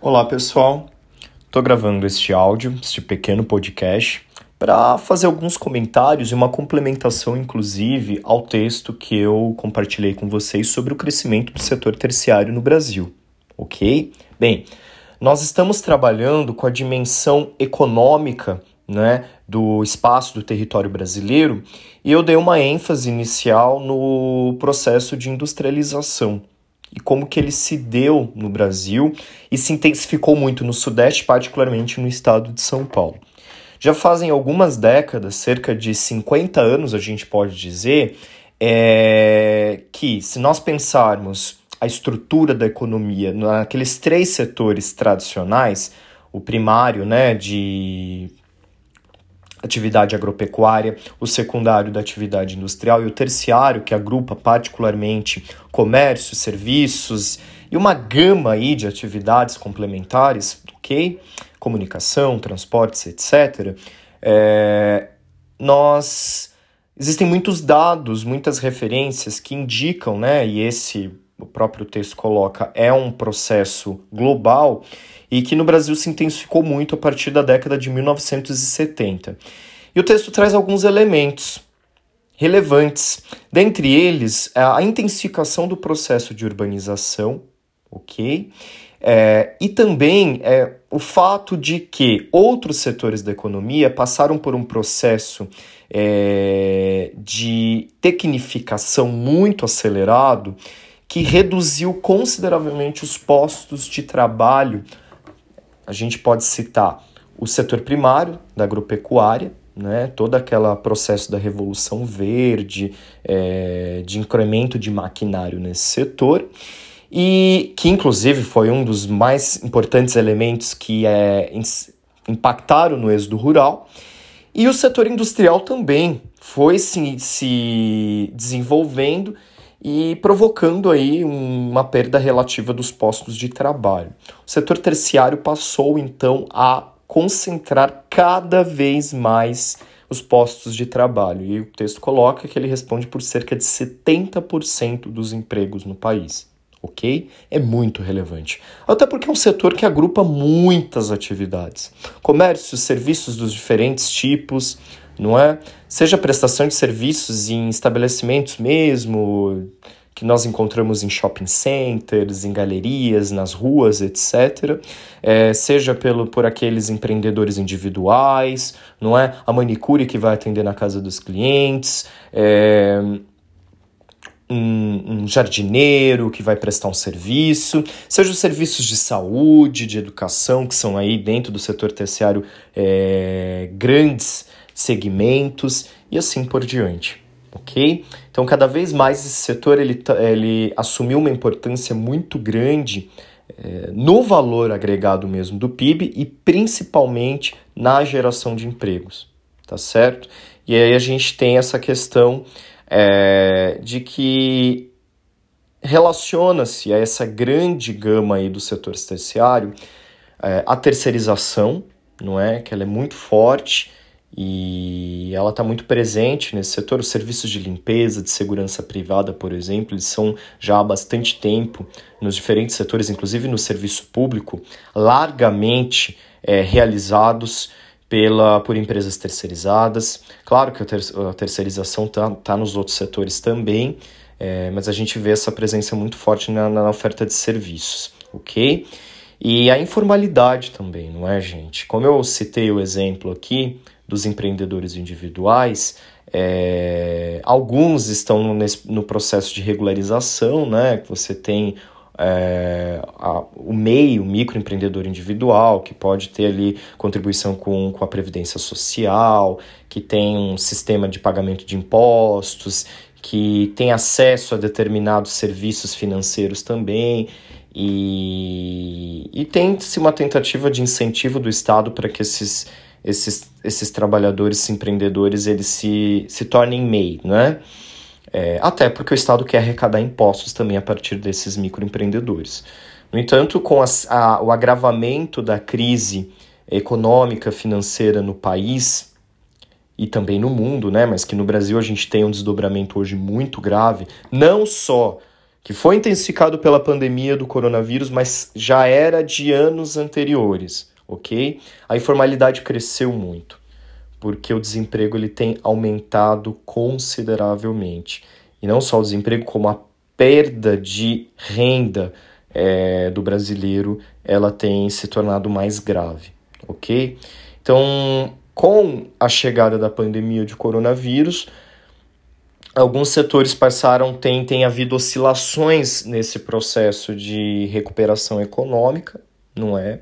Olá pessoal, estou gravando este áudio, este pequeno podcast, para fazer alguns comentários e uma complementação, inclusive, ao texto que eu compartilhei com vocês sobre o crescimento do setor terciário no Brasil, ok? Bem, nós estamos trabalhando com a dimensão econômica né, do espaço do território brasileiro e eu dei uma ênfase inicial no processo de industrialização e como que ele se deu no Brasil e se intensificou muito no Sudeste, particularmente no estado de São Paulo. Já fazem algumas décadas, cerca de 50 anos, a gente pode dizer, é, que se nós pensarmos a estrutura da economia naqueles três setores tradicionais, o primário, né, de atividade agropecuária, o secundário da atividade industrial e o terciário, que agrupa particularmente comércio, serviços e uma gama aí de atividades complementares, ok? Comunicação, transportes, etc. É, nós existem muitos dados, muitas referências que indicam, né? E esse o próprio texto coloca é um processo global e que no Brasil se intensificou muito a partir da década de 1970. E o texto traz alguns elementos relevantes, dentre eles a intensificação do processo de urbanização, ok? É, e também é, o fato de que outros setores da economia passaram por um processo é, de tecnificação muito acelerado que reduziu consideravelmente os postos de trabalho. A gente pode citar o setor primário da agropecuária, né, todo aquele processo da revolução verde, é, de incremento de maquinário nesse setor, e que inclusive foi um dos mais importantes elementos que é, impactaram no êxodo rural, e o setor industrial também foi se, se desenvolvendo e provocando aí uma perda relativa dos postos de trabalho. O setor terciário passou então a concentrar cada vez mais os postos de trabalho. E o texto coloca que ele responde por cerca de 70% dos empregos no país. Ok? É muito relevante. Até porque é um setor que agrupa muitas atividades: comércio, serviços dos diferentes tipos, não é? Seja prestação de serviços em estabelecimentos mesmo, que nós encontramos em shopping centers, em galerias, nas ruas, etc. É, seja pelo, por aqueles empreendedores individuais, não é? A manicure que vai atender na casa dos clientes, é, um, um, jardineiro que vai prestar um serviço, seja os serviços de saúde, de educação, que são aí dentro do setor terciário é, grandes segmentos e assim por diante, ok? Então, cada vez mais esse setor ele, ele assumiu uma importância muito grande é, no valor agregado mesmo do PIB e principalmente na geração de empregos, tá certo? E aí a gente tem essa questão é, de que relaciona-se a essa grande gama aí do setor terciário é, a terceirização, não é? Que ela é muito forte e ela está muito presente nesse setor. Os serviços de limpeza, de segurança privada, por exemplo, eles são já há bastante tempo nos diferentes setores, inclusive no serviço público, largamente é, realizados pela, por empresas terceirizadas. Claro que a, ter, a terceirização está tá nos outros setores também, é, mas a gente vê essa presença muito forte na, na oferta de serviços, ok? E a informalidade também, não é, gente? Como eu citei o exemplo aqui, dos empreendedores individuais, é, alguns estão nesse, no processo de regularização, né? Que você tem é, a, o MEI, o microempreendedor individual, que pode ter ali contribuição com, com a Previdência Social, que tem um sistema de pagamento de impostos, que tem acesso a determinados serviços financeiros também. E, e tem-se uma tentativa de incentivo do Estado para que esses esses, esses trabalhadores, esses empreendedores, eles se, se tornem MEI, né? É, até porque o Estado quer arrecadar impostos também a partir desses microempreendedores. No entanto, com a, o agravamento da crise econômica, financeira no país e também no mundo, né? Mas que no Brasil a gente tem um desdobramento hoje muito grave, não só que foi intensificado pela pandemia do coronavírus, mas já era de anos anteriores, ok? A informalidade cresceu muito, porque o desemprego ele tem aumentado consideravelmente. E não só o desemprego, como a perda de renda é, do brasileiro, ela tem se tornado mais grave, ok? Então, com a chegada da pandemia de coronavírus, alguns setores passaram, tem, tem havido oscilações nesse processo de recuperação econômica, não é?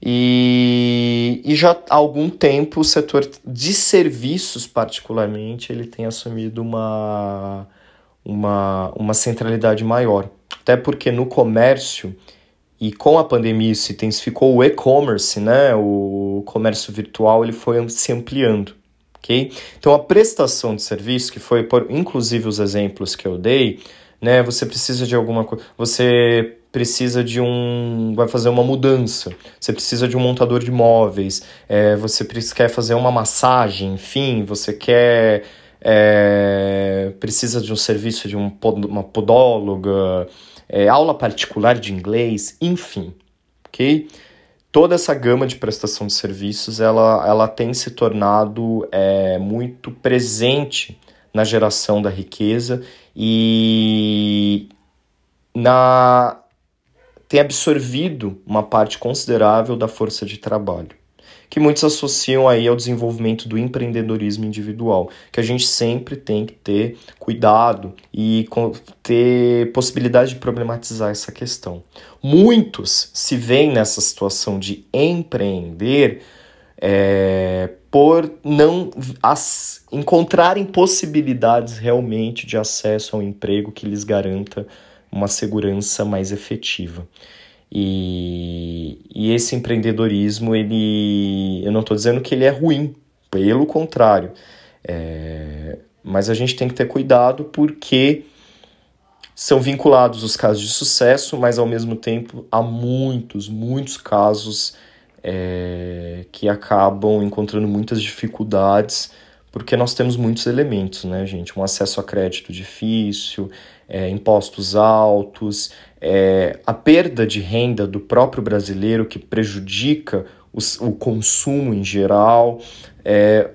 E, e já há algum tempo o setor de serviços, particularmente, ele tem assumido uma, uma, uma centralidade maior. Até porque no comércio, e com a pandemia se intensificou o e-commerce, né? O comércio virtual ele foi se ampliando, ok? Então a prestação de serviço, que foi por inclusive os exemplos que eu dei, né? Você precisa de alguma coisa, você precisa de um, vai fazer uma mudança, você precisa de um montador de móveis, é, você quer fazer uma massagem, enfim, você quer é, precisa de um serviço de um, uma podóloga, é, aula particular de inglês, enfim, ok? Toda essa gama de prestação de serviços, ela, ela tem se tornado é, muito presente na geração da riqueza e na tem absorvido uma parte considerável da força de trabalho que muitos associam aí ao desenvolvimento do empreendedorismo individual, que a gente sempre tem que ter cuidado e ter possibilidade de problematizar essa questão. Muitos se veem nessa situação de empreender é, por não as, encontrarem possibilidades realmente de acesso ao emprego que lhes garanta uma segurança mais efetiva. E, e esse empreendedorismo, ele, eu não estou dizendo que ele é ruim, pelo contrário. É, mas a gente tem que ter cuidado porque são vinculados os casos de sucesso, mas ao mesmo tempo há muitos, muitos casos é, que acabam encontrando muitas dificuldades porque nós temos muitos elementos, né, gente? Um acesso a crédito difícil, é, impostos altos, é, a perda de renda do próprio brasileiro que prejudica os, o consumo em geral, é,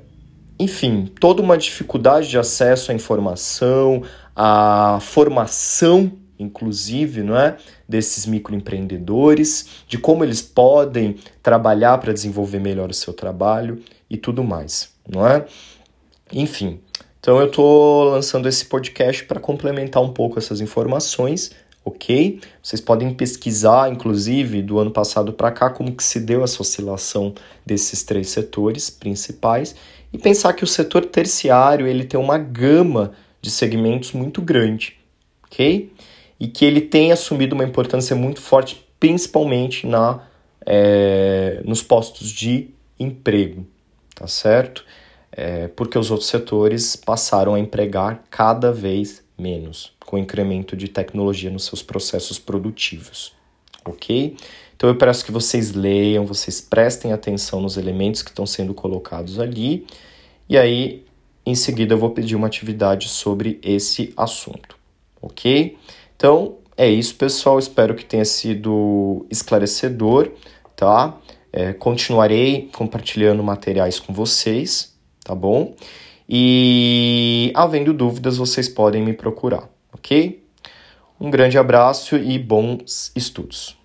enfim, toda uma dificuldade de acesso à informação, à formação, inclusive, não é? desses microempreendedores, de como eles podem trabalhar para desenvolver melhor o seu trabalho e tudo mais, não é? Enfim, então eu estou lançando esse podcast para complementar um pouco essas informações, ok? Vocês podem pesquisar, inclusive, do ano passado para cá, como que se deu essa oscilação desses três setores principais e pensar que o setor terciário ele tem uma gama de segmentos muito grande, ok? E que ele tem assumido uma importância muito forte, principalmente na, é, nos postos de emprego, tá certo? É, porque os outros setores passaram a empregar cada vez menos, com o incremento de tecnologia nos seus processos produtivos. Ok? Então eu peço que vocês leiam, vocês prestem atenção nos elementos que estão sendo colocados ali, e aí em seguida eu vou pedir uma atividade sobre esse assunto. Ok? Então é isso, pessoal. Espero que tenha sido esclarecedor, tá? É, continuarei compartilhando materiais com vocês tá bom? E havendo dúvidas, vocês podem me procurar, ok? Um grande abraço e bons estudos.